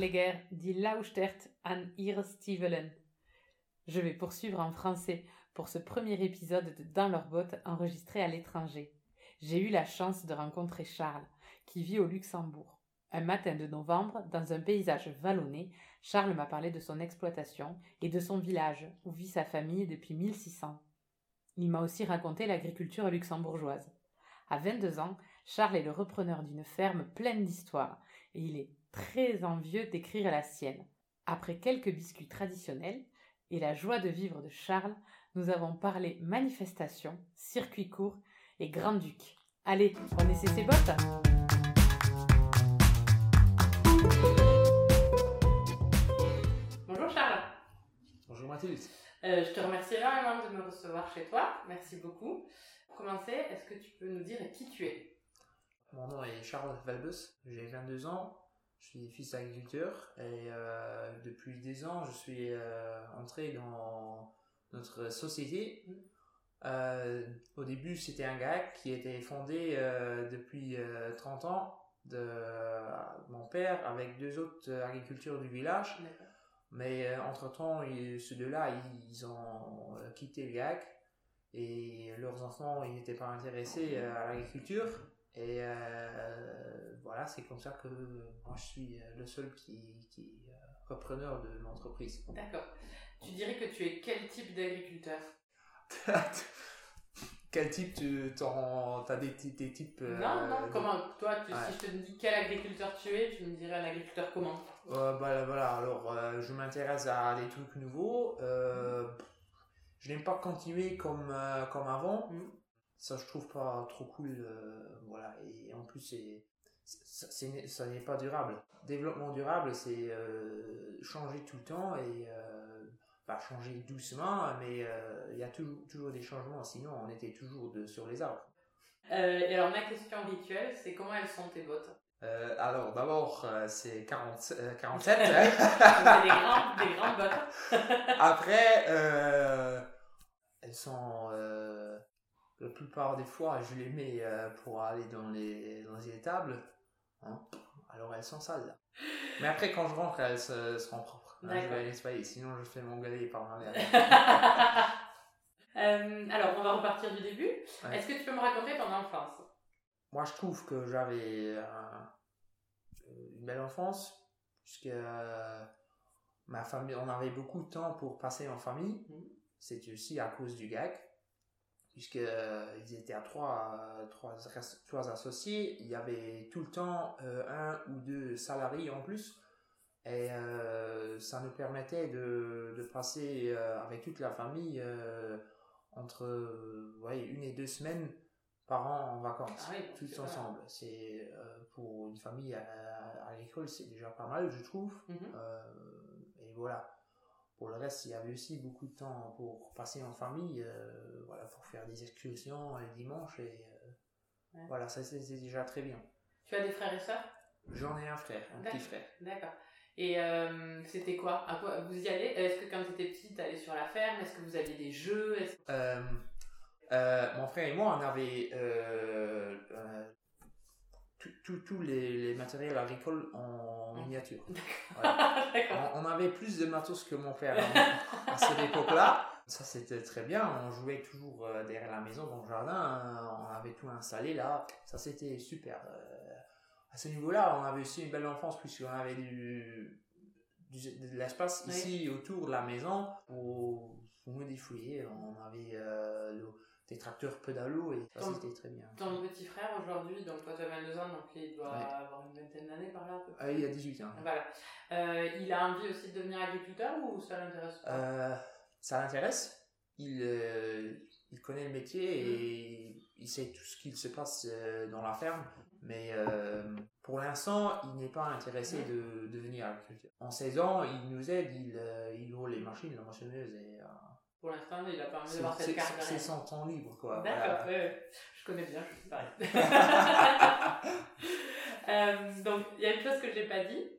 Die Lauschtert an. Je vais poursuivre en français pour ce premier épisode de Dans leurs bottes enregistré à l'étranger. J'ai eu la chance de rencontrer Charles, qui vit au Luxembourg. Un matin de novembre, dans un paysage vallonné, Charles m'a parlé de son exploitation et de son village où vit sa famille depuis 1600. Il m'a aussi raconté l'agriculture luxembourgeoise. À 22 ans, Charles est le repreneur d'une ferme pleine d'histoire et il est très envieux d'écrire la sienne. Après quelques biscuits traditionnels et la joie de vivre de Charles, nous avons parlé manifestation, circuit court et grand-duc. Allez, on essaie ses bottes Bonjour Charles. Bonjour Mathilde. Euh, je te remercie énormément de me recevoir chez toi. Merci beaucoup. Pour commencer, est-ce que tu peux nous dire qui tu es? Mon nom est Charles Valbus, j'ai 22 ans, je suis fils d'agriculteur et euh, depuis 10 ans je suis euh, entré dans notre société. Euh, au début c'était un GAC qui était fondé depuis 30 ans de mon père avec deux autres agriculteurs du village. Mais entre-temps, ceux deux-là, ils ont quitté le GAC et leurs enfants, ils n'étaient pas intéressés à l'agriculture. Et euh, voilà, c'est comme ça que moi je suis le seul qui, qui est repreneur de l'entreprise. D'accord. Tu dirais que tu es quel type d'agriculteur? Quel type tu as des, des types euh, Non, non, comment Toi, tu, si je te dis quel agriculteur tu es, tu me dirais un agriculteur comment? Euh, bah, Voilà, alors euh, je m'intéresse à des trucs nouveaux. Euh, Je n'aime pas continuer comme, comme avant. Mm. Ça, je trouve pas trop cool. voilà, et en plus, c'est ça n'est pas durable. Développement durable, c'est changer tout le temps et changer doucement, mais euh, il y a toujours, toujours des changements, sinon on était toujours de, sur les arbres. Euh, et alors ma question rituelle, c'est comment elles sont tes bottes? Euh, alors d'abord c'est 40, 47. c'est des, grandes, des grandes bottes. Après elles sont la plupart des fois je les mets pour aller dans les dans les étables. Hein. Alors elles sont sales. Mais après quand je rentre elles seront propres. Non, je vais aller sinon je fais mon galet par ma mère. euh, alors, on va repartir du début. Est-ce que tu peux me raconter ton enfance? Moi, je trouve que j'avais une belle enfance, puisque euh, ma famille, on avait beaucoup de temps pour passer en famille. Mm. C'était aussi à cause du GAC, puisqu'ils euh, étaient à trois, trois, trois associés. Il y avait tout le temps euh, un ou deux salariés en plus. Et euh, ça nous permettait de, de passer euh, avec toute la famille entre ouais, une et deux semaines par an en vacances, ah tous ensemble. C'est pour une famille à, l'école, c'est déjà pas mal, je trouve. Mhm. et voilà. Pour le reste, il y avait aussi beaucoup de temps pour passer en famille, voilà, pour faire des excursions les dimanches. Et voilà, ça c'est déjà très bien. Tu as des frères et sœurs? J'en ai un frère, un petit frère. D'accord. Et euh, c'était quoi? À quoi vous y allez? Est-ce que quand tu étais petite, allais sur la ferme? Est-ce que vous aviez des jeux? Euh, euh, Mon frère et moi, on avait tous les, les, matériels agricoles en miniature. on, avait plus de matos que mon père à cette époque-là. Ça, c'était très bien. On jouait toujours derrière la maison, dans le jardin. On avait tout installé là. Ça, c'était super à ce niveau-là, on avait aussi une belle enfance puisqu'on avait du, de l'espace ici autour de la maison pour, pour me On avait euh, des tracteurs pédalos et ça c'était très bien. Ton petit frère aujourd'hui, donc toi tu as 22 ans, donc il doit avoir une vingtaine d'années par là ah, Il a 18 ans. Voilà. Euh, il a envie aussi de devenir agriculteur ou ça l'intéresse euh, Ça l'intéresse. Il, il connaît le métier et mm. il sait tout ce qu'il se passe dans la ferme. Mais euh, pour l'instant, il n'est pas intéressé de, devenir agriculteur. En 16 ans, il nous aide, il, euh, il roule les machines, la moissonneuse et... Euh, pour l'instant, il a pas envie d'avoir cette carte C'est son temps libre, quoi. D'accord, je connais bien, je suis pareil. donc, il y a une chose que j'ai pas dit.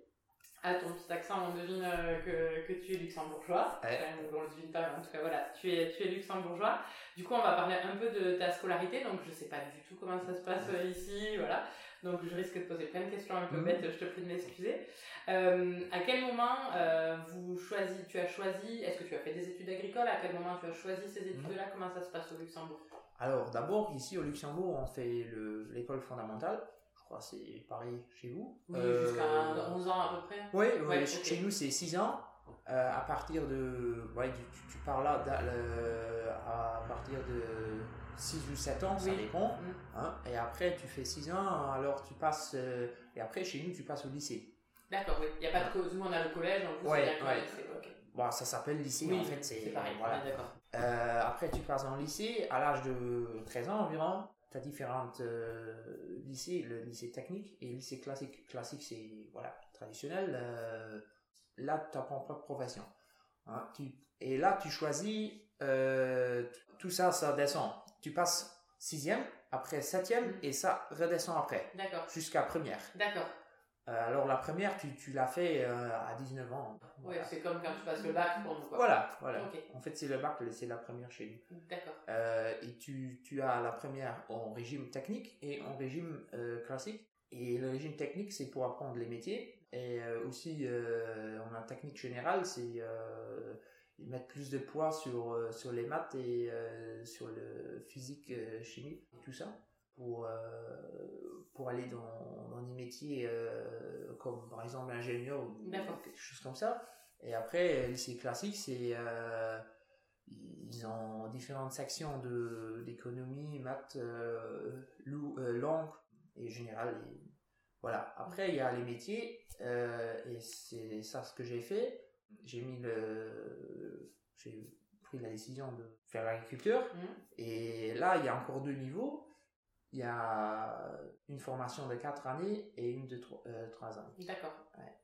À ton petit accent, on devine que, que tu es luxembourgeois. Ouais. on le devine pas, mais en tout cas, voilà, tu es, tu es luxembourgeois. Du coup, on va parler un peu de ta scolarité. Donc, je sais pas du tout comment ça se passe ici, voilà. Donc, je risque de poser plein de questions un peu mhm. bêtes, je te prie de m'excuser. Euh, à quel moment euh, vous choisi, tu as choisi, est-ce que tu as fait des études agricoles? À quel moment tu as choisi ces études-là? Mhm. Comment ça se passe au Luxembourg? Alors, d'abord, ici au Luxembourg, on fait l'école fondamentale. Je crois que c'est pareil chez vous. Oui, jusqu'à 11 euh, ans à peu près. Oui, ouais, chez nous, c'est 6 ans. À partir de. Ouais, tu, tu parles là à partir de 6 ou 7 ans, ça dépend. Mm. Hein, et après, tu fais 6 ans, alors tu passes. Euh, et après, chez nous, tu passes au lycée. D'accord, oui. Il n'y a pas de. Nous, on a le collège, donc vous, ouais, c'est ouais. lycée. Bon, ça s'appelle lycée, en fait. C'est pareil. Voilà. Euh, après, tu passes en lycée, à l'âge de 13 ans environ. Tu as différents euh, lycées, le lycée technique et le lycée classique. Classique, c'est voilà, traditionnel. Là, tu apprends pas de profession. Hein, tu, et là, tu choisis. tout ça, ça descend tu passes sixième, après septième, mm. et ça redescend après. D'accord. Jusqu'à première. D'accord. Euh, alors la première, tu, tu l'as fait euh, à 19 ans. Oui, c'est comme quand tu passes le bac pour nous. Quoi. Voilà, voilà. En fait, c'est le bac, c'est la première chez nous. D'accord. Euh, et tu, tu as la première en régime technique et en régime classique. Et le régime technique, c'est pour apprendre les métiers. Et aussi, on a technique générale, c'est ils mettent plus de poids sur, euh, sur les maths et euh, sur le physique, euh, chimie, tout ça, pour, pour aller dans, dans des métiers comme par exemple ingénieur ou quelque chose comme ça. Et après, lycée classique, c'est ils ont différentes sections de d'économie, maths, langue et général. Et voilà. Après, il y a les métiers et c'est ça ce que j'ai fait j'ai mis le, j'ai pris la décision de faire l'agriculture. Mmh. Et là, il y a encore deux niveaux. Il y a une formation de 4 années et une de 3, euh, ans. D'accord.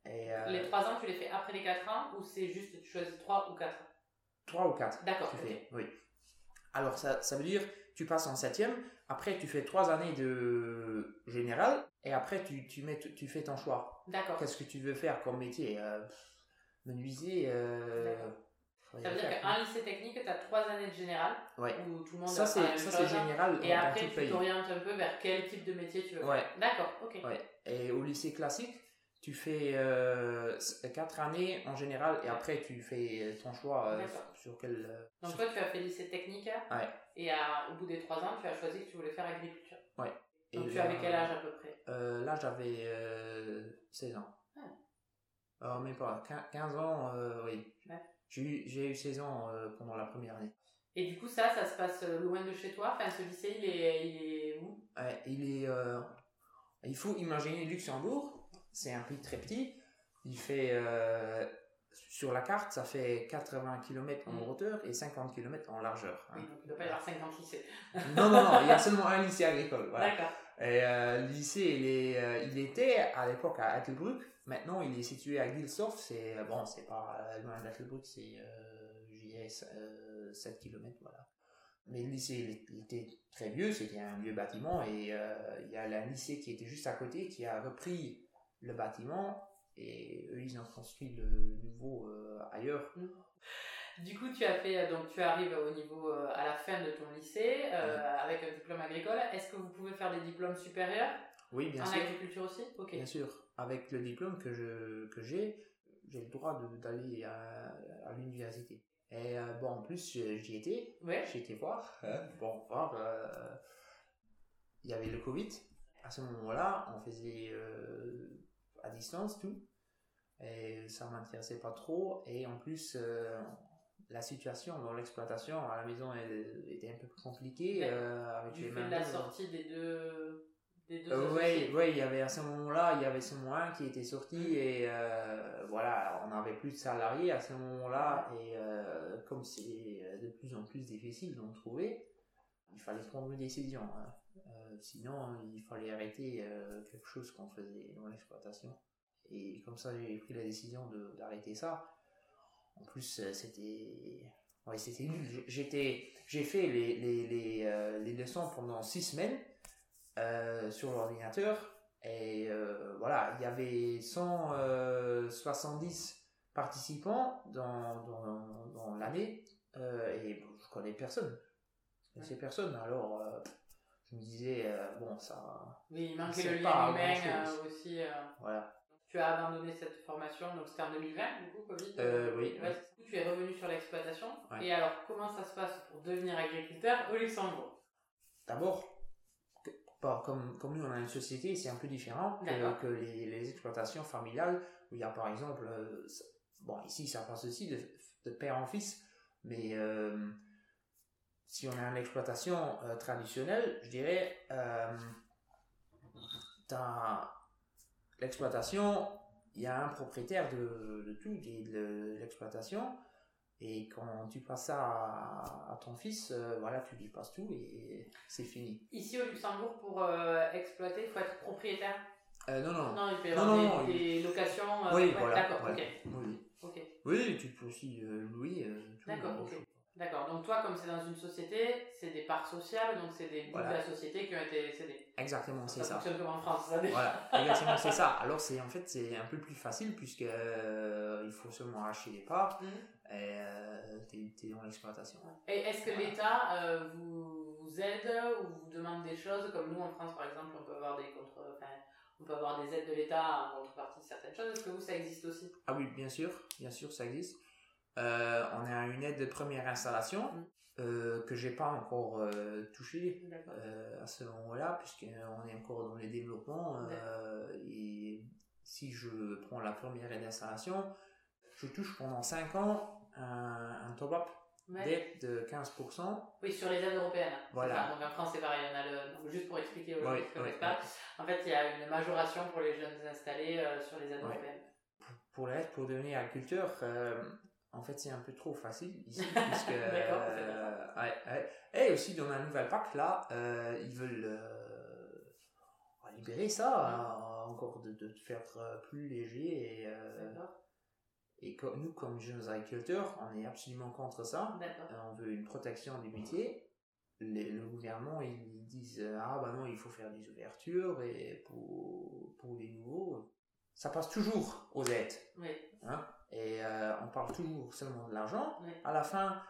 Et, euh, les 3 ans, tu les fais après les 4 ans ou c'est juste tu choisis 3 ou 4 3 ou 4. D'accord. Oui. Alors, ça, ça veut dire, tu passes en 7 après tu fais 3 années de général, et après tu, tu, mets, tu fais ton choix. D'accord. Qu'est-ce que tu veux faire comme métier euh, menuisier. Euh, ça veut dire qu'un lycée technique, tu as trois années de général. Ouais. Où tout le monde ça, c'est, ça, c'est général. Et après, tu t'orientes un peu vers quel type de métier tu veux faire. D'accord, ok. Ouais. Et au lycée classique, tu fais euh, quatre années en général et après tu fais ton choix euh, sur quel. Euh, Donc toi, tu as fait lycée technique. Ouais. Et à, au bout des trois ans, tu as choisi que tu voulais faire agriculture. Ouais. Donc tu avais quel âge à peu près? Là, j'avais 16 ans. Alors, même pas. 15 ans, euh, oui. J'ai eu 16 ans euh, pendant la première année. Et du coup, ça, ça se passe euh, loin de chez toi? Enfin, ce lycée, il est, il est où? Il est... il faut imaginer Luxembourg, c'est un pays très petit. Il fait... sur la carte, ça fait 80 km en mm. hauteur et 50 km en largeur. Hein. Oui, donc il ne doit pas y avoir 50 lycées. non, non, non, il y a seulement un lycée agricole. Voilà. D'accord. Et le lycée, il, est, il était à l'époque à Ettelbruck, Maintenant, il est situé à Gilsdorf, c'est bon, c'est pas loin d'Attelbrück, c'est euh, 7 km, voilà. Mais le lycée il était très vieux, c'était un vieux bâtiment et euh, il y a un lycée qui était juste à côté qui a repris le bâtiment et eux ils ont construit le nouveau euh, ailleurs. Mmh. Du coup, tu as fait euh, donc tu arrives au niveau euh, à la fin de ton lycée avec un diplôme agricole. Est-ce que vous pouvez faire des diplômes supérieurs Oui, bien sûr. En agriculture aussi, ok. Bien sûr avec le diplôme que je que j'ai, j'ai le droit d'aller à, à l'université. Et bon, en plus, j'y étais. Ouais. J'y étais voir. Hein, bon, voir. Il y avait le Covid. À ce moment-là, on faisait à distance tout. Et ça m'intéressait pas trop. Et en plus, la situation dans l'exploitation à la maison était un peu plus compliquée. avec du les fait de la sortie des deux oui, euh, il y avait à ce moment-là, il y avait ce mois qui était sorti mm. et euh, voilà, on n'avait plus de salariés à ce moment-là et euh, comme c'est de plus en plus difficile d'en trouver, il fallait prendre une décision. hein. Euh, sinon, il fallait arrêter euh, quelque chose qu'on faisait dans l'exploitation. Et comme ça, j'ai pris la décision d'arrêter ça. En plus, euh, c'était. C'était nul. J'ai fait les, les, les, les leçons pendant six semaines sur l'ordinateur. Et voilà, il y avait 170 participants dans, dans, dans l'année. et bon, je connais personne. Connaissais personne. Alors, euh, je me disais, euh, bon, ça. Oui, il manquait le lien humain euh, aussi. Voilà. Tu as abandonné cette formation, donc c'était en 2020, du coup, Covid oui, Ouais, oui. Tu es revenu sur l'exploitation. Ouais. Et alors, comment ça se passe pour devenir agriculteur au Luxembourg? D'abord, comme, comme nous on a une société, c'est un peu différent que, que les, les exploitations familiales, où il y a par exemple, euh, bon ici ça passe aussi de, de père en fils, mais euh, si on a une exploitation euh, traditionnelle, je dirais, euh, dans l'exploitation, il y a un propriétaire de, de tout, de, de l'exploitation, et quand tu passes ça à, à ton fils, euh, voilà, tu lui passes tout et c'est fini. Ici au Luxembourg, pour euh, exploiter, il faut être propriétaire? Euh, non, non. Non, il peut y avoir non, des, non, des locations. euh, oui, ouais, voilà. D'accord, voilà. ok. Oui. tu peux aussi euh, louer. D'accord, ok. D'accord. Donc toi, comme c'est dans une société, c'est des parts sociales, donc c'est des bouts Voilà. de la société qui ont été cédés. Exactement, c'est Ça, ça. fonctionne comme en France, ça déjà. Voilà, exactement, c'est ça. Alors, c'est en fait, c'est un peu plus facile puisque euh, il faut seulement acheter les parts Mhm. et euh, t'es t'es dans l'exploitation. Et est-ce que Voilà. l'État euh, vous, vous aide ou vous demande des choses? Comme nous en France par exemple on peut avoir des contre enfin, on peut avoir des aides de l'État en contrepartie de certaines choses est-ce que vous ça existe aussi? Ah oui, bien sûr, bien sûr, ça existe. Euh, on a une aide de première installation Mhm. euh, que j'ai pas encore euh, touchée. Euh, à ce moment-là, puisqu'on est encore dans les développements. et si je prends la première aide d'installation, je touche pendant 5 ans un, un top-up Ouais. d'aide de 15%. Oui, sur les aides européennes. Voilà. Donc en France c'est pareil, on a le donc, juste pour expliquer aux gens qui connaissent oui, pas. En fait, il y a une majoration pour les jeunes installés sur les aides Ouais. européennes. Pour l'aide pour devenir agriculteur, euh, en fait, c'est un peu trop facile ici, puisque. Euh, ouais, ouais. Et aussi, dans la nouvelle PAC, là, euh, ils veulent euh, libérer ça, hein, encore de, de faire plus léger et. Et comme nous, comme jeunes agriculteurs, on est absolument contre ça. On veut une protection du métier. Les- le gouvernement, ils disent ah bah non, il faut faire des ouvertures et pour, pour les nouveaux, ça passe toujours aux aides. Oui. hein. Et euh, on parle toujours seulement de l'argent Oui. à la fin.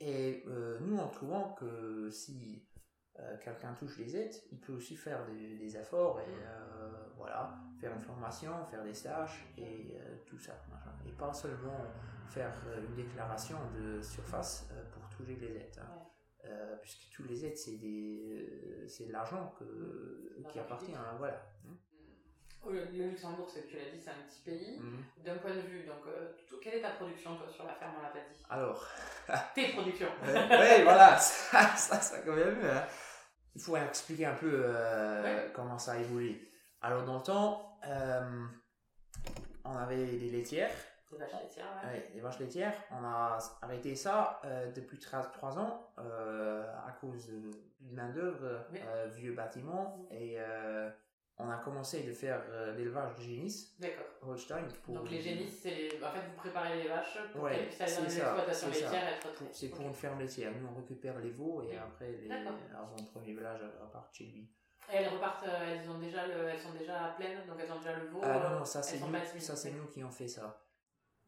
Et euh, nous, en trouvant que si euh, quelqu'un touche les aides, il peut aussi faire des, des efforts et voilà, faire une formation, faire des stages et tout ça. Et pas seulement faire une déclaration de surface pour toucher les aides. hein. Puisque tous les aides, c'est des, c'est de l'argent que, qui appartient. public. hein, voilà. Le Luxembourg, c'est tu l'as dit, c'est un petit pays. Mhm. D'un point de vue, donc, euh, quelle est ta production toi sur la ferme On l'a pas dit. Alors, Tes productions. oui, voilà, ça, ça, ça quand même. hein. Il faut expliquer un peu euh, Ouais. comment ça a évolué. Alors, dans le temps, euh, on avait des laitières, Des vaches laitières, ouais. ouais, des vaches laitières. On a arrêté ça depuis 3 ans à cause de main-d'œuvre, vieux bâtiments. Et on a commencé de faire euh, l'élevage de génisses, D'accord. Holstein. Pour, Donc les génisses, c'est en fait vous préparez les vaches pour Ouais, qu'elles puissent aller dans les exploitations laitières et être traitées. C'est pour Ok. une ferme laitière. Nous, on récupère les veaux et après, les, avant le premier village, repartent chez lui. Et elles repartent, euh, elles, ont déjà le... elles sont déjà pleines, donc elles ont déjà le veau. Ah euh, non, non, ça c'est nous, ça, c'est nous qui ont fait ça.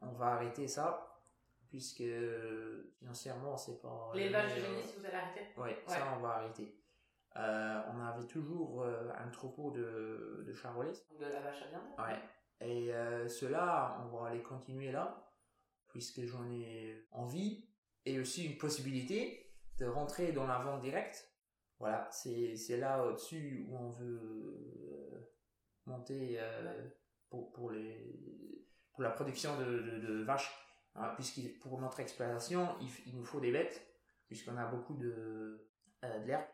On va arrêter ça, puisque euh, financièrement, c'est pas. L'élevage de euh, génisses, vous allez arrêter? Ouais, ça on va arrêter. Euh, on avait toujours euh, un troupeau de, de charolais. De la vache à viande Ouais. Et euh, ceux-là, on va les continuer là, puisque j'en ai envie, et aussi une possibilité de rentrer dans la vente directe. Voilà, c'est c'est là au-dessus où on veut euh, monter pour, pour, les, pour la production de, de, de vaches. Hein, puisque pour notre exploitation, il, il nous faut des bêtes, puisqu'on a beaucoup de, de l'herbe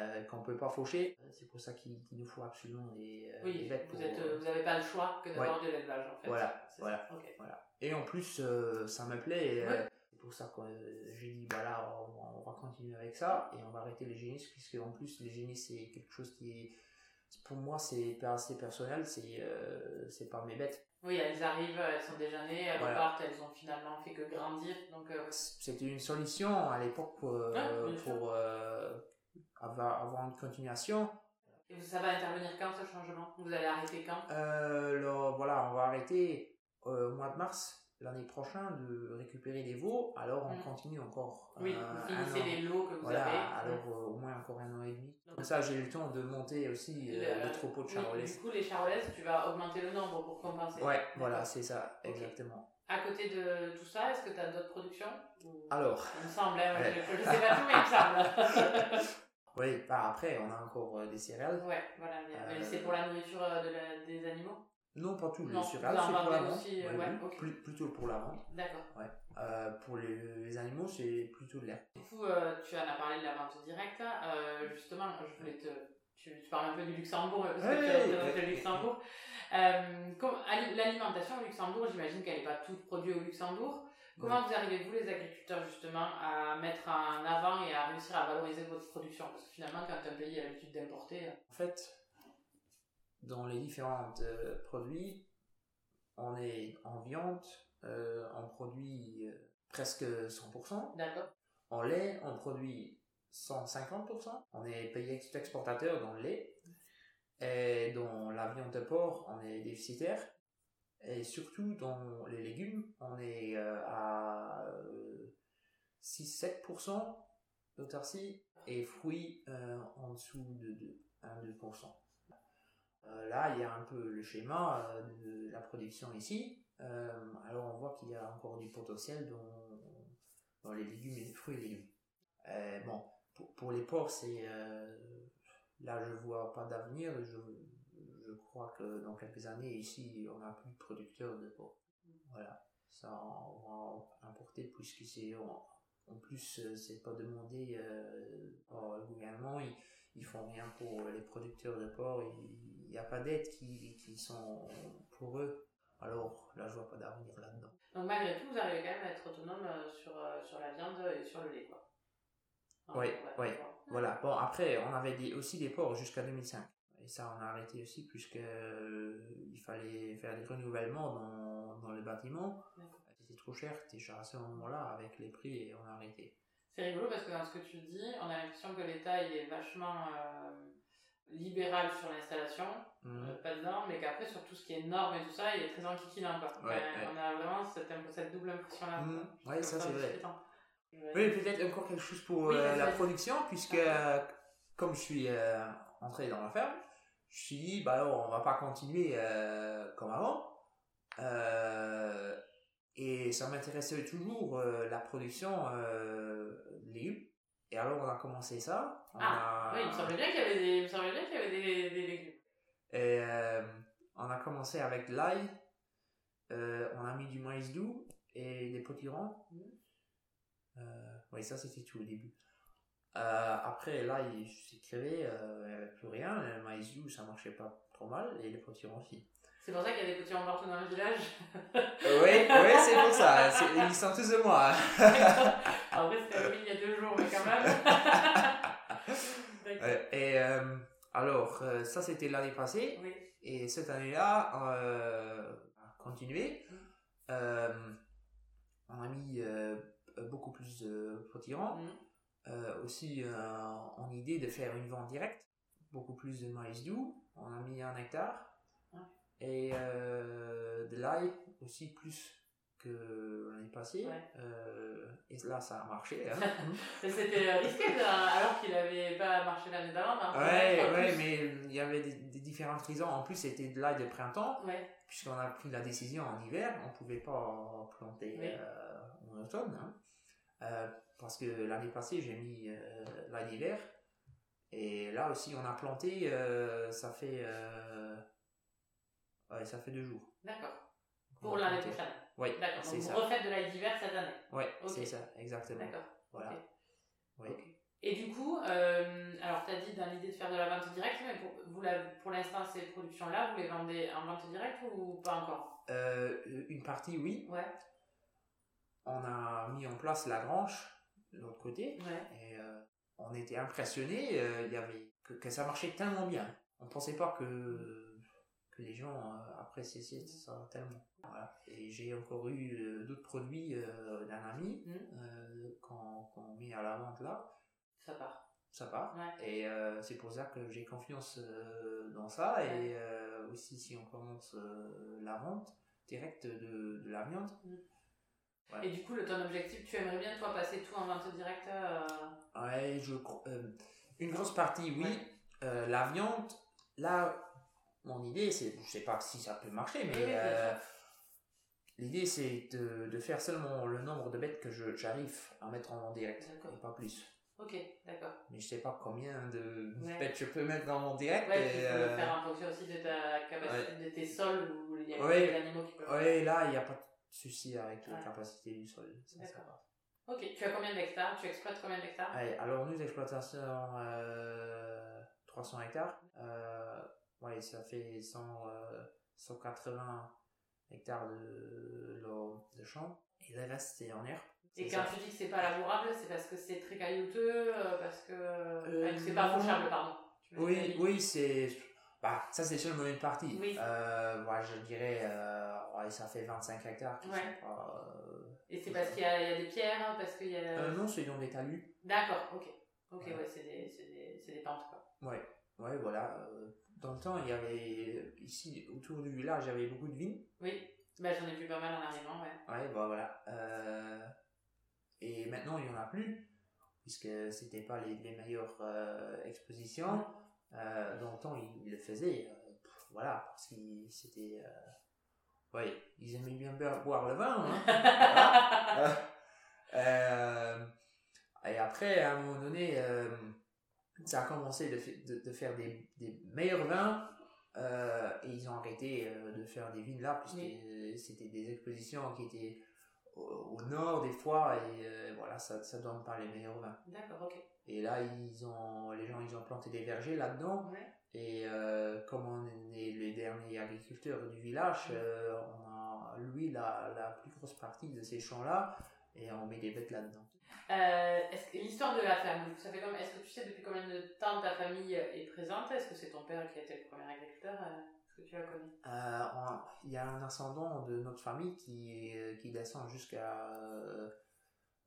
euh, qu'on ne peut pas faucher. C'est pour ça qu'il nous faut absolument des, euh, bêtes. vous euh, euh, vous n'avez pas le choix que d'avoir de l'élevage en fait. Voilà, C'est voilà. ça, ok. Voilà. Et en plus, euh, ça me plaît. euh, Ouais. pour ça que euh, j'ai dit, bah là, on, va- on va continuer avec ça et on va arrêter les génisses, puisque en plus, les génisses, c'est quelque chose qui est, pour moi, c'est assez personnel, c'est euh, c'est pas mes bêtes. Oui, elles arrivent, elles sont déjà nées, elles Voilà. repartent, elles ont finalement fait que grandir. Donc, euh, C'était une solution à l'époque pour, euh, Ah, euh, avoir, avoir une continuation. et ça va intervenir quand ce changement? Vous allez arrêter quand? Euh, alors, voilà, on va arrêter euh, au mois de mars l'année prochaine de récupérer des veaux, alors on Mm. continue encore Oui, euh, vous finissez les lots que vous Voilà, avez. alors euh, au moins encore un an et demi. Comme ça, j'ai eu le temps de monter aussi euh, Le- le troupeau de Oui, charolaises. du coup, les charolaises, tu vas augmenter le nombre pour compenser. Ouais, voilà, c'est ça, exactement. À côté de tout ça, est-ce que tu as d'autres productions Alors, Il me semble, hein, Ouais. je, je sais pas tout, mais il me semble. oui, bah, après, on a encore euh, des céréales. ouais, voilà. mais- mais Euh, c'est pour la nourriture euh, de la- des animaux? Non, pas tout, les céréales, c'est pour la vente. ouais, plus- plutôt pour la vente. D'accord. Euh, pour les, les animaux, c'est plutôt de l'herbe. Du coup, euh, tu en as parlé de la vente directe. Euh, justement, je voulais te. Tu, tu parles un peu du Luxembourg, parce que tu ouais. le Luxembourg. Euh, L'alimentation au Luxembourg, j'imagine qu'elle n'est pas toute produite au Luxembourg. Comment vous arrivez-vous, les agriculteurs, justement, à mettre en avant et à réussir à valoriser votre production? Parce que finalement, quand un pays a l'habitude d'importer. euh, En fait, dans les différents euh, produits, on est en viande, euh, on produit presque 100%. D'accord En lait, on produit 150%. On est pays ex- exportateur dans le lait. Et dans la viande de porc, on est déficitaire. Et surtout dans les légumes, on est euh, à euh, 6-7% d'autarcie et fruits euh, en dessous de 2, 1-2%. Euh, là, il y a un peu le schéma de la production ici. Alors on voit qu'il y a encore du potentiel dans, les légumes et les fruits et légumes. Bon, pour, les porcs, c'est euh, là je vois pas d'avenir. Je, je crois que dans quelques années ici, on n'a plus de producteurs de porcs. Voilà, ça on va importer puisque c'est en, plus euh, c'est pas demandé euh, par le gouvernement. Ils, ils font rien pour les producteurs de porc. Il n'y a pas d'aide qui, qui sont pour eux. Alors là, je vois pas d'avenir là-dedans. Donc, malgré tout, vous arrivez quand même à être autonome sur, sur la viande et sur le lait, quoi. Oui, oui. Voilà. Bon, après, on avait des- aussi des porcs jusqu'à 2005. Et ça, on a arrêté aussi puisque euh, il fallait faire des renouvellements dans, dans le bâtiment. C'était trop cher déjà à ce moment-là avec les prix et on a arrêté. C'est rigolo parce que dans ce que tu dis, on a l'impression que l'État il est vachement euh, libéral sur l'installation, Mhm. euh, pas de normes, mais qu'après sur tout ce qui est normes et tout ça, il est très enquiquinant. Ouais, Enfin, ouais. On a vraiment cette, cette double impression là. Mhm. Ouais, ça, c'est vrai. Oui, Oui, peut-être encore quelque chose pour Oui, euh, la production, puisque euh, comme je suis euh, entré dans la ferme, je me suis dit, bah alors on va pas continuer euh, comme avant. Et ça m'intéressait toujours la production de légumes. Et alors on a commencé ça. Ah, a- Oui, il me semblait bien qu'il y avait des, il me semblait bien qu'il y avait des, des légumes. Et on a commencé avec l'ail, on a mis du maïs doux et des potirons. Mhm. Euh, oui, ça c'était tout au début. Euh, après, l'ail s'est crevé, euh, il n'y avait plus rien. Le maïs doux, ça marchait pas trop mal et les potirons aussi. C'est pour ça qu'il y a des potirons partout dans le village. Oui, oui c'est pour ça. Ils sont tous de moi. En vrai, c'était il y a deux jours, mais quand même. Et euh, alors, ça c'était l'année passée. Oui. Et cette année-là, euh, on a continué. Mm. Euh, on a mis beaucoup plus de potirons. Mhm. Euh, aussi euh, en idée de faire une vente directe. Beaucoup plus de maïs doux. On a mis un hectare. Et euh, de l'ail aussi plus que l'année passée. Ouais. Euh, et là, ça a marché. hein. C'était euh, risqué, alors qu'il avait pas marché l'année d'avant. ouais, mais il y avait des, des différentes raisons. En plus, c'était de l'ail de printemps. Ouais. puisqu'on a pris la décision en hiver, on ne pouvait pas planter euh, en automne. hein. Euh, parce que l'année passée, j'ai mis euh, l'ail d'hiver. Et là aussi, on a planté, euh, ça fait ouais, ça fait deux jours. D'accord. Pour l'année prochaine. Oui, D'accord. Donc, ça. vous refaites de l'ail d'hiver cette année. Ok. c'est ça, exactement. D'accord. Voilà. Oui. Et du coup, euh, alors tu as dit dans l'idée de faire de la vente directe, mais pour, vous la- pour l'instant, ces productions-là, vous les vendez en vente directe ou pas encore? Euh, une partie, oui. Ouais. On a mis en place la grange de l'autre côté. Ouais. Et euh, on était impressionnés. euh, il y avait que, que ça marchait tellement bien. On pensait pas que, que les gens euh, appréciaient ça tellement. Voilà. Et j'ai encore eu d'autres produits d'un ami euh, qu'on met à la vente là. Ça part. Ça part. Ouais. Et c'est pour ça que j'ai confiance dans ça. Et aussi, si on commence la vente directe de, de la viande, Ouais. Et du coup, le, ton objectif, tu aimerais bien, toi, passer tout en vente directe euh, Ouais, je euh, une grosse partie, oui. Ouais. Euh, la viande, là, mon idée, c'est, je sais pas si ça peut marcher, mais Oui, euh, l'idée, c'est de, de faire seulement le nombre de bêtes que je, j'arrive à mettre en direct, et pas plus. Ok, d'accord. Mais je sais pas combien de Ouais. bêtes je peux mettre en direct. Ouais, et, euh, le faire en fonction aussi de ta capacité, de tes sols où il y a Ouais. des animaux qui peuvent. ouais, là, il n'y a pas de souci avec la Ouais. capacité du sol. Ça, ça va. Ok, tu as combien d'hectares Tu exploites combien d'hectares Ouais, alors nous, exploitation euh, 300 hectares. Euh, ouais, ça fait 100, euh, 180 hectares de, de, de champs. Et le reste, c'est en herbe. Et quand ça. tu dis que c'est pas labourable, c'est parce que c'est très caillouteux, euh, parce que. Euh, que c'est pas non. fauchable, pardon. Tu Oui, oui, c'est. Bah, ça, c'est seulement une partie. Oui. Euh, je dirais, euh, ouais, ça fait 25 hectares Ouais. euh, Et c'est parce qu'il y, y a des pierres, parce qu'il y a. euh, non, c'est dans des talus. D'accord, ok. Ok, Ouais. ouais, c'est des, c'est des, des pentes, quoi. Ouais, ouais, voilà. Dans le temps, il y avait. Ici, autour du village, il y avait beaucoup de vignes. Oui, bah, j'en ai vu pas mal en arrivant, ouais. Ouais, bah voilà. Et maintenant, il n'y en a plus, puisque c'était pas les, les meilleures expositions. Euh, dans le temps, ils, ils le faisaient, euh, pff, voilà, parce qu'ils c'était. euh, ouais, ils aimaient bien boire, le vin. Hein, voilà. Euh, et après, à un moment donné, euh, ça a commencé de, fa- de, de faire des, des meilleurs vins. euh, et ils ont arrêté de faire des vignes là, puisque Oui. c'était des expositions qui étaient au, au nord des fois, et voilà, ça ne donne pas les meilleurs vins. D'accord, ok. Et là, ils ont, les gens, ils ont planté des vergers là-dedans. Ouais. Et euh, comme on est les derniers agriculteurs du village, euh, on a, lui, la, la plus grosse partie de ces champs-là, et on met des bêtes là-dedans. Euh, l'histoire de la ferme, ça fait comme, est-ce que tu sais depuis combien de temps ta famille est présente? Est-ce que c'est ton père qui a été le premier agriculteur Est-ce que tu la connais on- Il y a un ascendant de notre famille qui, qui descend jusqu'à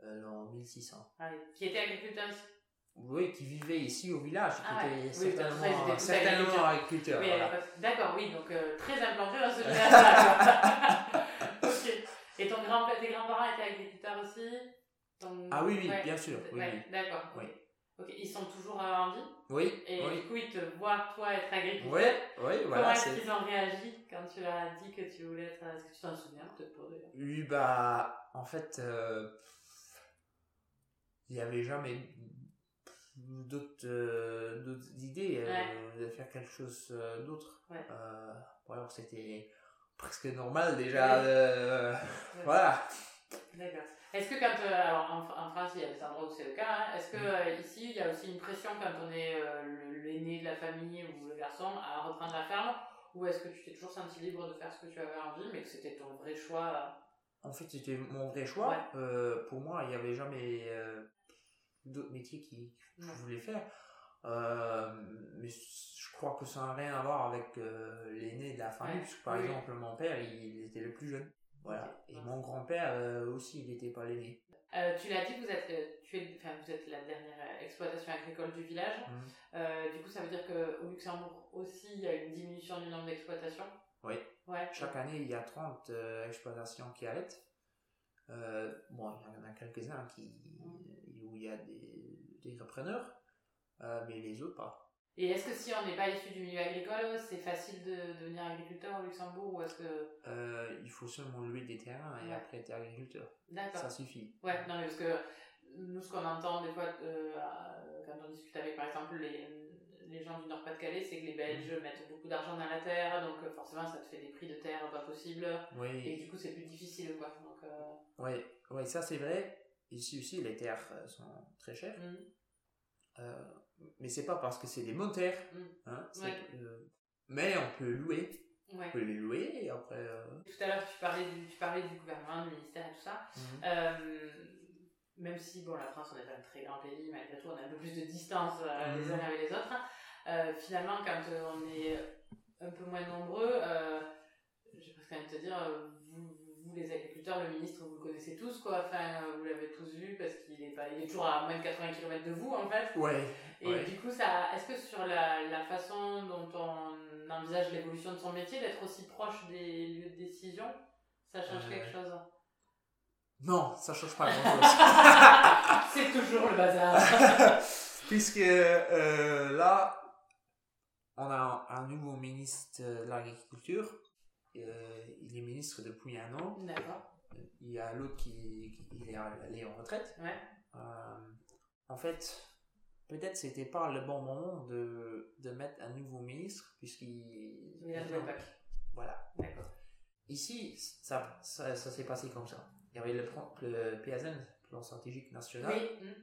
l'an 1600. Ah. Qui était agriculteur ici Oui, qui vivait ici au village, qui Ah ouais. était Oui, certainement, étaient tous certainement agriculteur. Oui, voilà. D'accord, oui, donc euh, très implanté dans ce village-là. ok. Et ton grand tes grands-parents étaient agriculteurs aussi? Ton- Ah oui, oui, bien sûr, oui, ouais. D'accord. Oui. Ok, ils sont toujours euh, en vie? Oui, et oui. du coup ils te voient toi être agriculteur? Oui, oui, Comment voilà. est-ce c'est- qu'ils ont réagi quand tu leur as dit que tu voulais être. Est-ce que tu t'en souviens peut-être pas d'ailleurs? Oui, bah, en fait, euh, il n'y avait jamais d'autres euh, d'autres idées euh, Ouais. de faire quelque chose euh, d'autre. Ouais. Bon, alors c'était presque normal déjà. Voilà. D'accord. Est-ce que quand. alors en, en France, il y a des endroits où c'est le cas. hein. Est-ce que Mm. ici, il y a aussi une pression quand on est l'aîné de la famille ou le garçon à reprendre la ferme? Ou est-ce que tu t'es toujours senti libre de faire ce que tu avais envie, mais que c'était ton vrai choix? En fait, c'était mon vrai choix. Pour moi, il n'y avait jamais d'autres métiers qui, je Non. voulais faire. Euh, mais je crois que ça n'a rien à voir avec euh, l'aîné de la famille, Ouais. parce que par Oui. exemple, mon père, il, était le plus jeune. Voilà. Et mon grand-père euh, aussi, il n'était pas l'aîné. Tu l'as dit, vous êtes, tu es, enfin, vous êtes la dernière exploitation agricole du village. Euh, du coup, ça veut dire qu'au Luxembourg aussi, il y a une diminution du nombre d'exploitations? Oui. Ouais. Chaque année, il y a 30 euh, exploitations qui arrêtent. Euh, bon, il y en a quelques-uns qui, il y a des, des repreneurs, euh, mais les autres pas. Et est-ce que si on n'est pas issu du milieu agricole, c'est facile de devenir agriculteur au Luxembourg ou est-ce que. Euh, il faut seulement louer des terrains et Ouais. après être agriculteur. D'accord. Ça suffit. Ouais, non, mais parce que nous, ce qu'on entend des fois euh, quand on discute avec, par exemple, les, les gens du Nord-Pas-de-Calais, c'est que les Belges mettent beaucoup d'argent dans la terre, donc forcément, ça te fait des prix de terre pas possibles. Et du coup, c'est plus difficile, quoi. Donc, euh, oui, ça c'est vrai. Ici aussi, les terres euh, sont très chères. mm, Euh, mais c'est pas parce que c'est des bonnes terres. mm. Hein, Ouais. euh, mais on peut louer. On peut les louer et après. Euh, tout à l'heure, tu parlais, du, tu parlais du gouvernement, du ministère et tout ça. Mhm même si bon, la France, on est un très grand pays, malgré tout, on a un peu plus de distance euh, les uns avec les autres. Euh, finalement, quand euh, on est un peu moins nombreux, j'ai presque envie de te dire, vous, vous, les agriculteurs, le ministre, vous le connaissez tous, quoi. Enfin, vous l'avez tous vu parce qu'il est, pas, il est toujours à moins de 80 km de vous, en fait. Ouais. Et du coup, ça, est-ce que sur la, la façon dont on envisage l'évolution de son métier, d'être aussi proche des lieux de décision, ça change quelque chose? Non, ça change pas grand-chose. c'est toujours le bazar. Puisque euh, là, on a un, nouveau ministre de l'Agriculture. Euh, il est ministre depuis un an. D'accord. Il y a l'autre qui, qui, est allé en retraite. Ouais. Euh, en fait, peut-être c'était pas le bon moment de, de mettre un nouveau ministre, puisqu'il. Il a Voilà. D'accord. Ici, ça, ça, ça s'est passé comme ça il y avait le, le PSN, plan stratégique national. Oui. Mm.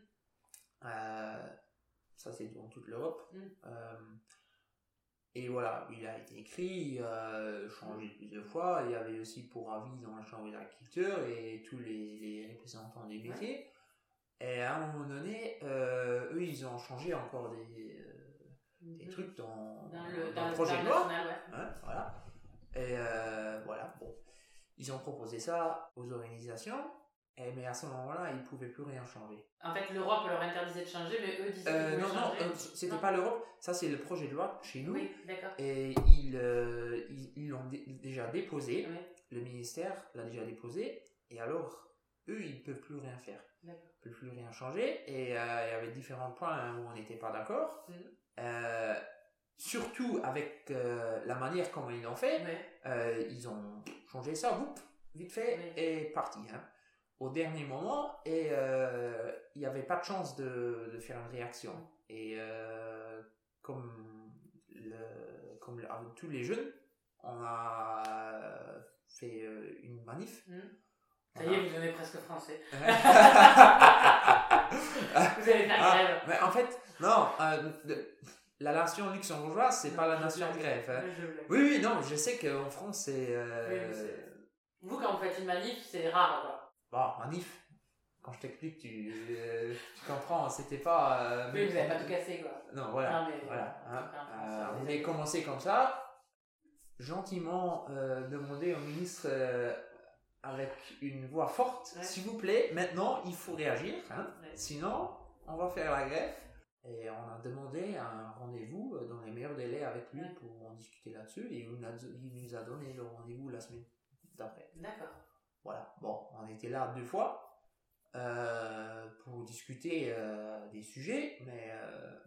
Euh, ça, c'est dans toute l'Europe. Mm. Euh, et voilà, il a été écrit, euh, changé plusieurs fois. Il y avait aussi pour avis dans la Chambre d'agriculture et tous les, représentants des métiers. Et à un moment donné, eux, ils ont changé encore des, des mm-hmm. trucs dans, dans, le, dans, le projet de loi. Hein, voilà. Et voilà, bon. Ils ont proposé ça aux organisations, et, mais à ce moment-là, ils ne pouvaient plus rien changer. En fait, l'Europe leur interdisait de changer, mais eux disaient euh, Non, non, euh, c'était pas l'Europe, ça c'est le projet de loi chez nous. Oui, d'accord. Et ils euh, ils l'ont déjà déposé, le ministère l'a déjà déposé, et alors, eux, ils ne peuvent plus rien faire. Ils ne peuvent plus rien changer, et il y avait différents points où on n'était pas d'accord. Mhm. surtout avec la manière comment ils l'ont fait, ils ont changé ça, vite fait, et parti. Hein. Au dernier moment, et euh, il n'y avait pas de chance de, de faire une réaction. Et euh, comme, le, comme avec tous les jeunes, on a fait euh, une manif. Mmh. Ça y est, vous avez presque français. vous avez fait ah, grève. Mais en fait, non, la nation luxembourgeoise, c'est pas la nation grève. Hein. Oui, oui, non, je sais qu'en France, c'est. Vous, quand vous faites une manif, c'est rare, quoi. Bon, manif, quand je t'explique, tu, euh, tu comprends, c'était pas. Euh, oui, vous n'avez pas tout cassé, quoi. Non, voilà. voilà hein. euh, on est commencé comme ça, gentiment demander au ministre avec une voix forte, s'il vous plaît, maintenant il faut réagir, hein, sinon on va faire la grève. Et on a demandé un rendez-vous dans les meilleurs délais avec lui pour en discuter là-dessus. Et il nous a donné le rendez-vous la semaine D'accord. Voilà. Bon, on était là deux fois euh, pour discuter euh, des sujets, mais euh,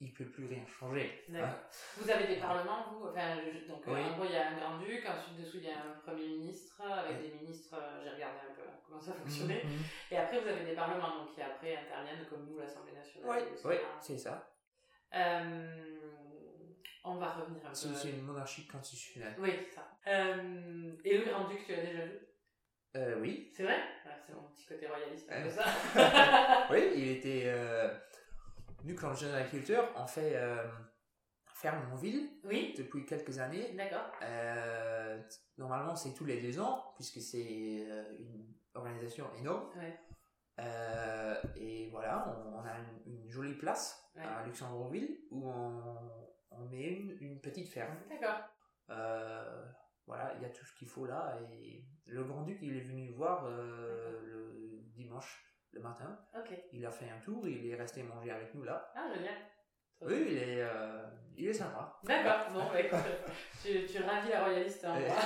il ne peut plus rien changer. Hein. Vous avez des parlements, vous? Enfin, Donc, en gros, il y a un grand-duc, ensuite, dessous, il y a un premier ministre, avec des ministres, j'ai regardé un peu comment ça fonctionnait. Mhm, mhm. Et après, vous avez des parlements, donc qui après interviennent, comme nous, l'Assemblée nationale. Oui, c'est ça. On va revenir un peu. C'est une monarchie constitutionnelle. Oui, c'est ça. Euh, et le grand-duc, tu l'as déjà vu? Euh, Oui. C'est vrai? C'est mon petit côté royaliste, euh. ça. oui, il était. Euh, nous, comme jeune agriculteur, on fait euh, Ferme-Montville oui. depuis quelques années. D'accord. Normalement, c'est tous les deux ans, puisque c'est une organisation énorme. Ouais. et voilà, on, a une, jolie place à Luxembourgville où on, on met une, petite ferme. D'accord. Euh, voilà, il y a tout ce qu'il faut là. Et le grand-duc, il est venu voir euh, le dimanche, le matin. Il a fait un tour, il est resté manger avec nous là. Ah, génial. Oui, il est, euh, il est sympa. D'accord, bon, bah, écoute, tu, tu ravis la royaliste en moi.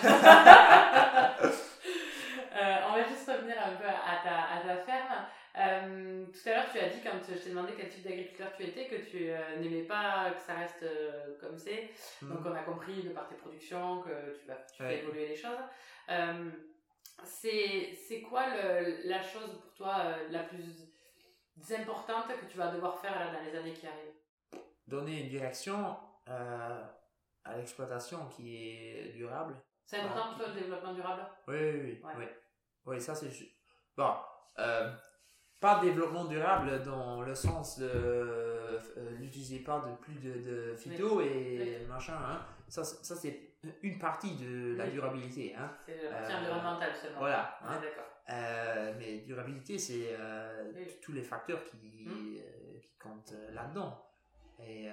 on va juste revenir un peu à ta, à ta ferme. Euh, tout à l'heure, tu as dit, quand je t'ai demandé quel type d'agriculteur tu étais, que tu euh, n'aimais pas que ça reste euh, comme c'est. Mhm. Donc, on a compris de par tes productions que tu vas tu fais évoluer les choses. c'est quoi le, la chose pour toi la plus importante que tu vas devoir faire là, dans les années qui arrivent? Donner une direction à l'exploitation qui est durable. C'est important pour toi le développement durable? Oui, oui, oui. Oui, oui ça c'est. Bon pas développement durable dans le sens de euh, n'utilisez pas de plus de, de phyto et machin, hein. ça, ça c'est une partie de la Oui. durabilité. Hein. C'est la partie Euh, environnementale seulement. Voilà. Hein. Euh, mais durabilité, c'est euh, tous les facteurs qui, Hmm. qui comptent là-dedans. Et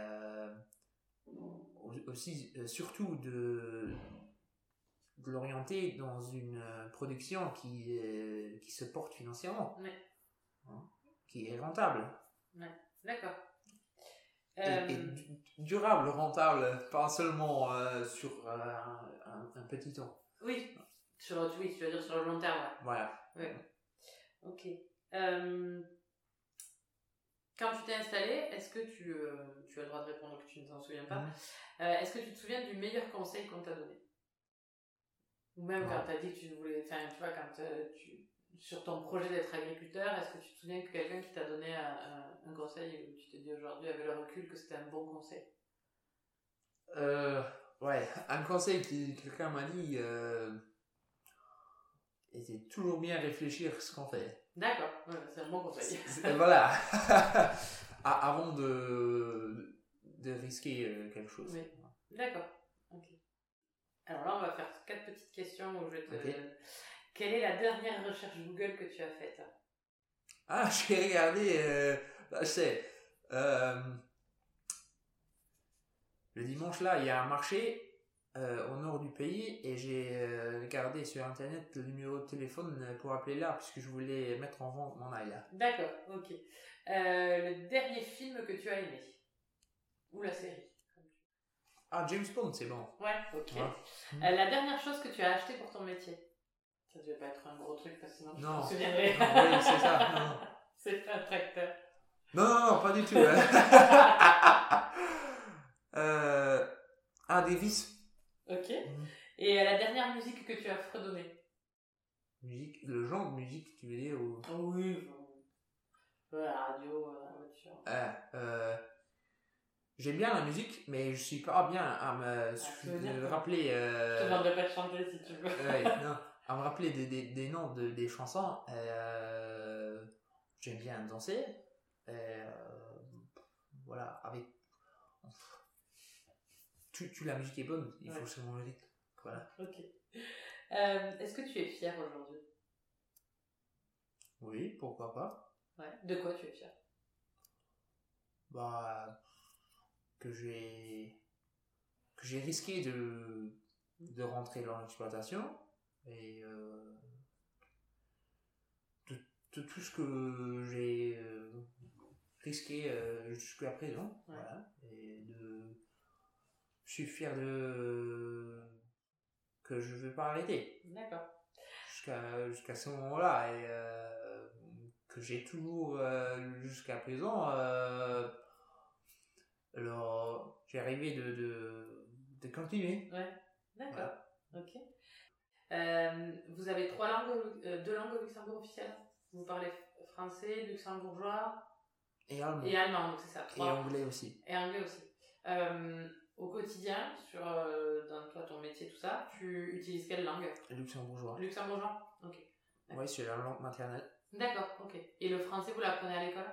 au- aussi, surtout, de, de l'orienter dans une production qui, qui se porte financièrement. Hein, qui est rentable. D'accord. Et, Euh, et durable, rentable, pas seulement euh, sur euh, un, petit temps. Oui, sur, oui, tu veux dire sur le long terme. ouais. Voilà. Ouais. Ok. Quand tu t'es installé, est-ce que tu, tu as le droit de répondre que tu ne t'en souviens pas Mhm. Est-ce que tu te souviens du meilleur conseil qu'on t'a donné? Ou même quand tu as dit que tu voulais, enfin, tu vois, quand tu, sur ton projet d'être agriculteur, est-ce que tu te souviens que quelqu'un qui t'a donné un, un- un conseil où tu te dis aujourd'hui avec le recul que c'était un bon conseil? Euh, ouais, un conseil que quelqu'un m'a dit euh, était toujours bien réfléchir ce qu'on fait. D'accord, ouais, c'est un bon conseil. Voilà. Avant de, de risquer euh, quelque chose. Oui. D'accord. Ok. Alors là, on va faire quatre petites questions où je vais te. Quelle est la dernière recherche Google que tu as faite Ah, j'ai regardé, euh, je sais, euh, le dimanche là, il y a un marché euh, au nord du pays et j'ai euh, regardé sur internet le numéro de téléphone pour appeler là puisque je voulais mettre en vente mon là. D'accord, ok. Le dernier film que tu as aimé Ou la série Ah, James Bond, c'est bon. Ouais, ok. Ouais. La dernière chose que tu as acheté pour ton métier Ça devait pas être un gros truc parce que sinon tu Non. te souviendrais. Non, oui, c'est ça. Non. C'est pas un tracteur. Non, non, non, pas du tout. hein. euh, ah, des vis. Ok. Et euh, la dernière musique que tu as fredonnée Musique, le genre de musique, tu veux dire ou... Oui, bon. Ouais, la radio, euh, la voiture. Ah, euh, J'aime bien la musique, mais je suis pas bien à me, dire me rappeler. Je te Euh, demanderai pas de chanter si tu veux. ouais, non, à me rappeler des, des, des noms de, des chansons. Euh, J'aime bien danser. Euh, voilà, avec. Tu, tu, la musique est bonne, il Ouais. faut seulement le rythme. Voilà. Ok. Euh, Est-ce que tu es fier aujourd'hui? Oui, pourquoi pas. Ouais. De quoi tu es fier? Bah, que j'ai que j'ai risqué de, de rentrer dans l'exploitation et euh, de, de tout ce que j'ai euh, risqué euh, jusqu'à présent. Ouais. Voilà. Et de, je suis fier de que je ne veux pas arrêter D'accord. jusqu'à jusqu'à ce moment-là et euh, que j'ai toujours euh, jusqu'à présent euh, alors j'ai rêvé de, de, de continuer Ouais. D'accord. Ok. Euh, vous avez trois langues, euh, deux langues au Luxembourg officielles Vous parlez français, luxembourgeois et allemand et allemand, donc c'est ça. et anglais aussi Et anglais aussi. Euh, au quotidien, sur dans toi, ton métier, tout ça, tu utilises quelle langue? Luxembourgeois Luxembourgeois Ok. oui c'est la langue maternelle D'accord, ok. Et le français, vous l'apprenez à l'école?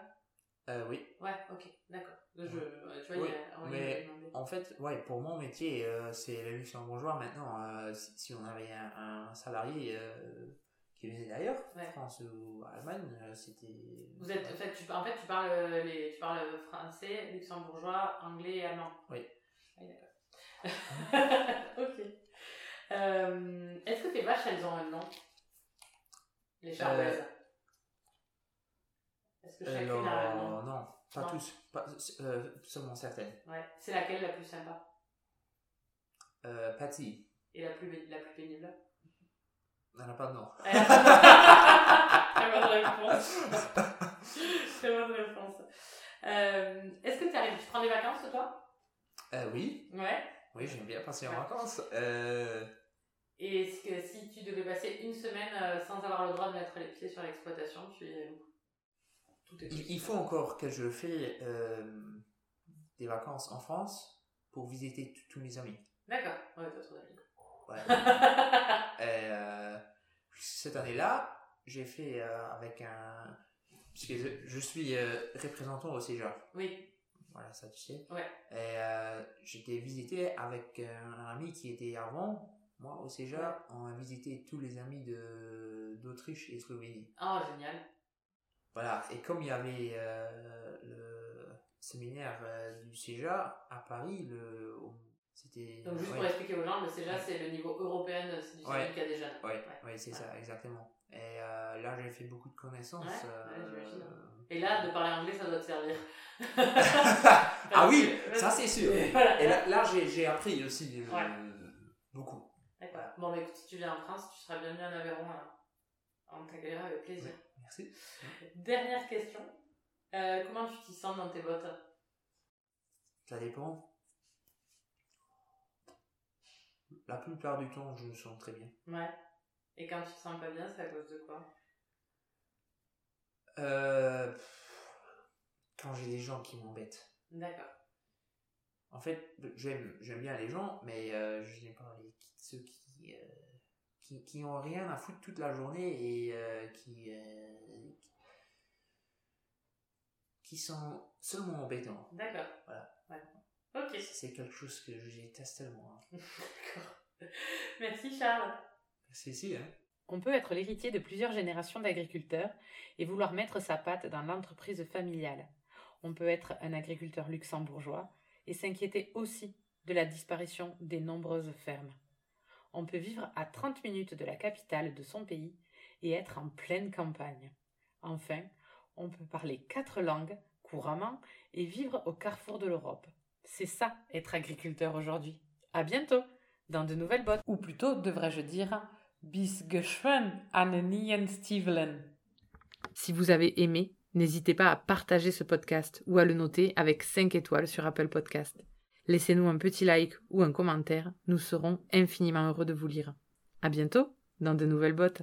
Euh, oui Ouais, ok, d'accord. Je, tu vois, Oui, il y a- mais- en fait ouais pour mon métier euh, c'est le luxembourgeois maintenant euh, si, si on avait un, un salarié qui venait d'ailleurs Ouais. France ou Allemagne c'était Vous êtes, en fait, tu, en fait, tu parles, les, tu parles français, luxembourgeois, anglais et allemand. Oui. Oui, d'accord. ok. Est-ce que tes vaches, elles ont un nom? Les charolaises Est-ce que chacune a un nom non, pas Non. tous, pas, euh, seulement certaines. Ouais. C'est laquelle la plus sympa? Euh, Patty, Et la plus, la plus pénible? Elle n'a pas de nom. Très bonne réponse. Très bonne réponse. Euh, Est-ce que tu arrives, tu prends des vacances toi? Euh, oui, Ouais. oui, j'aime bien passer en Ouais. vacances. Euh, Et est-ce que si tu devais passer une semaine sans avoir le droit de mettre les pieds sur l'exploitation, tu où? Tout est il, il faut encore que je fais euh, des vacances en France pour visiter tous mes amis. D'accord. Ouais, t'as trop d'amis. Ouais. Et, euh, cette année-là, j'ai fait euh, avec un... Puisque je, je suis euh, représentant au CEJA. oui. Voilà, ça tu sais. Ouais. Et j'étais visité avec un ami qui était avant, moi au Cégep. On a visité tous les amis de d'Autriche et Slovénie. Ah, génial. Voilà, et comme il y avait euh, le séminaire euh, du CEJA à Paris, le, c'était... Donc, juste ouais. pour expliquer aux gens, le CEJA, c'est le niveau européen, du Ouais. syndicat des jeunes. Ouais, ouais, c'est ça, exactement. Et euh, là, j'ai fait beaucoup de connaissances. Ouais, ouais. Et là, de parler anglais, ça doit te servir. ah oui, ça c'est sûr. Voilà. Et là, là, j'ai, j'ai appris aussi Ouais. beaucoup. D'accord. Bon, bah écoute, si tu viens en France, tu seras bienvenu en Aveyron. hein. On t'accueillera avec plaisir. Merci. Dernière question. Euh, comment tu t'y sens dans tes bottes? Ça dépend. La plupart du temps, je me sens très bien. Ouais. Et quand tu te sens pas bien, c'est à cause de quoi? Euh, quand j'ai des gens qui m'embêtent. D'accord. En fait, j'aime, j'aime bien les gens, mais euh, je n'aime pas les, ceux qui, euh, qui, qui ont rien à foutre toute la journée et euh, qui, euh, qui sont seulement embêtants. D'accord. Voilà. Ouais. Ok. C'est quelque chose que je déteste tellement. hein. D'accord. Merci Charles. C'est si, hein. On peut être l'héritier de plusieurs générations d'agriculteurs et vouloir mettre sa patte dans l'entreprise familiale. On peut être un agriculteur luxembourgeois et s'inquiéter aussi de la disparition des nombreuses fermes. On peut vivre à 30 minutes de la capitale de son pays et être en pleine campagne. Enfin, on peut parler quatre langues couramment et vivre au carrefour de l'Europe. C'est ça être agriculteur aujourd'hui. À bientôt dans de nouvelles bottes. Ou plutôt, devrais-je dire, bis geschwen an nien Stiefelen. Si vous avez aimé, n'hésitez pas à partager ce podcast ou à le noter avec 5 étoiles sur Apple Podcast. Laissez-nous un petit like ou un commentaire, nous serons infiniment heureux de vous lire. À bientôt dans de nouvelles bottes.